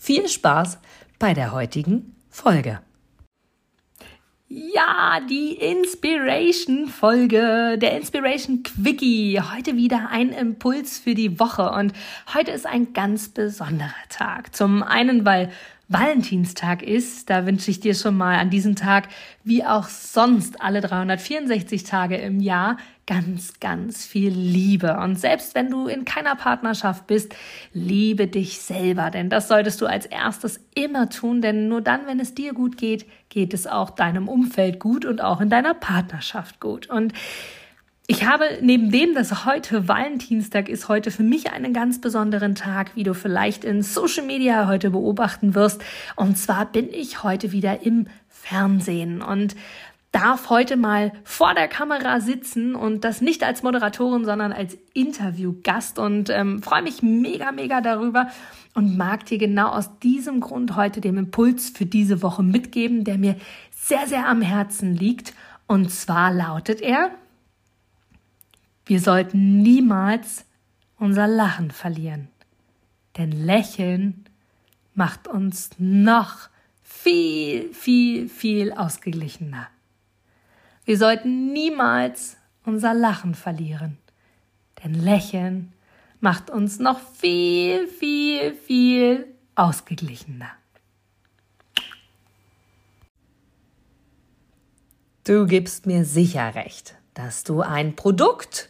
viel Spaß bei der heutigen Folge. Ja, die Inspiration-Folge, der Inspiration Quickie. Heute wieder ein Impuls für die Woche und heute ist ein ganz besonderer Tag. Zum einen, weil Valentinstag ist, da wünsche ich dir schon mal an diesem Tag, wie auch sonst alle 364 Tage im Jahr, ganz, ganz viel Liebe. Und selbst wenn du in keiner Partnerschaft bist, liebe dich selber, denn das solltest du als erstes immer tun, denn nur dann, wenn es dir gut geht, geht es auch deinem Umfeld gut und auch in deiner Partnerschaft gut. Und ich habe neben dem, dass heute Valentinstag ist, heute für mich einen ganz besonderen Tag, wie du vielleicht in Social Media heute beobachten wirst. Und zwar bin ich heute wieder im Fernsehen und darf heute mal vor der Kamera sitzen und das nicht als Moderatorin, sondern als Interviewgast und ähm, freue mich mega, mega darüber und mag dir genau aus diesem Grund heute den Impuls für diese Woche mitgeben, der mir sehr, sehr am Herzen liegt. Und zwar lautet er, wir sollten niemals unser Lachen verlieren, denn Lächeln macht uns noch viel, viel, viel ausgeglichener. Wir sollten niemals unser Lachen verlieren, denn Lächeln macht uns noch viel, viel, viel ausgeglichener. Du gibst mir sicher recht, dass du ein Produkt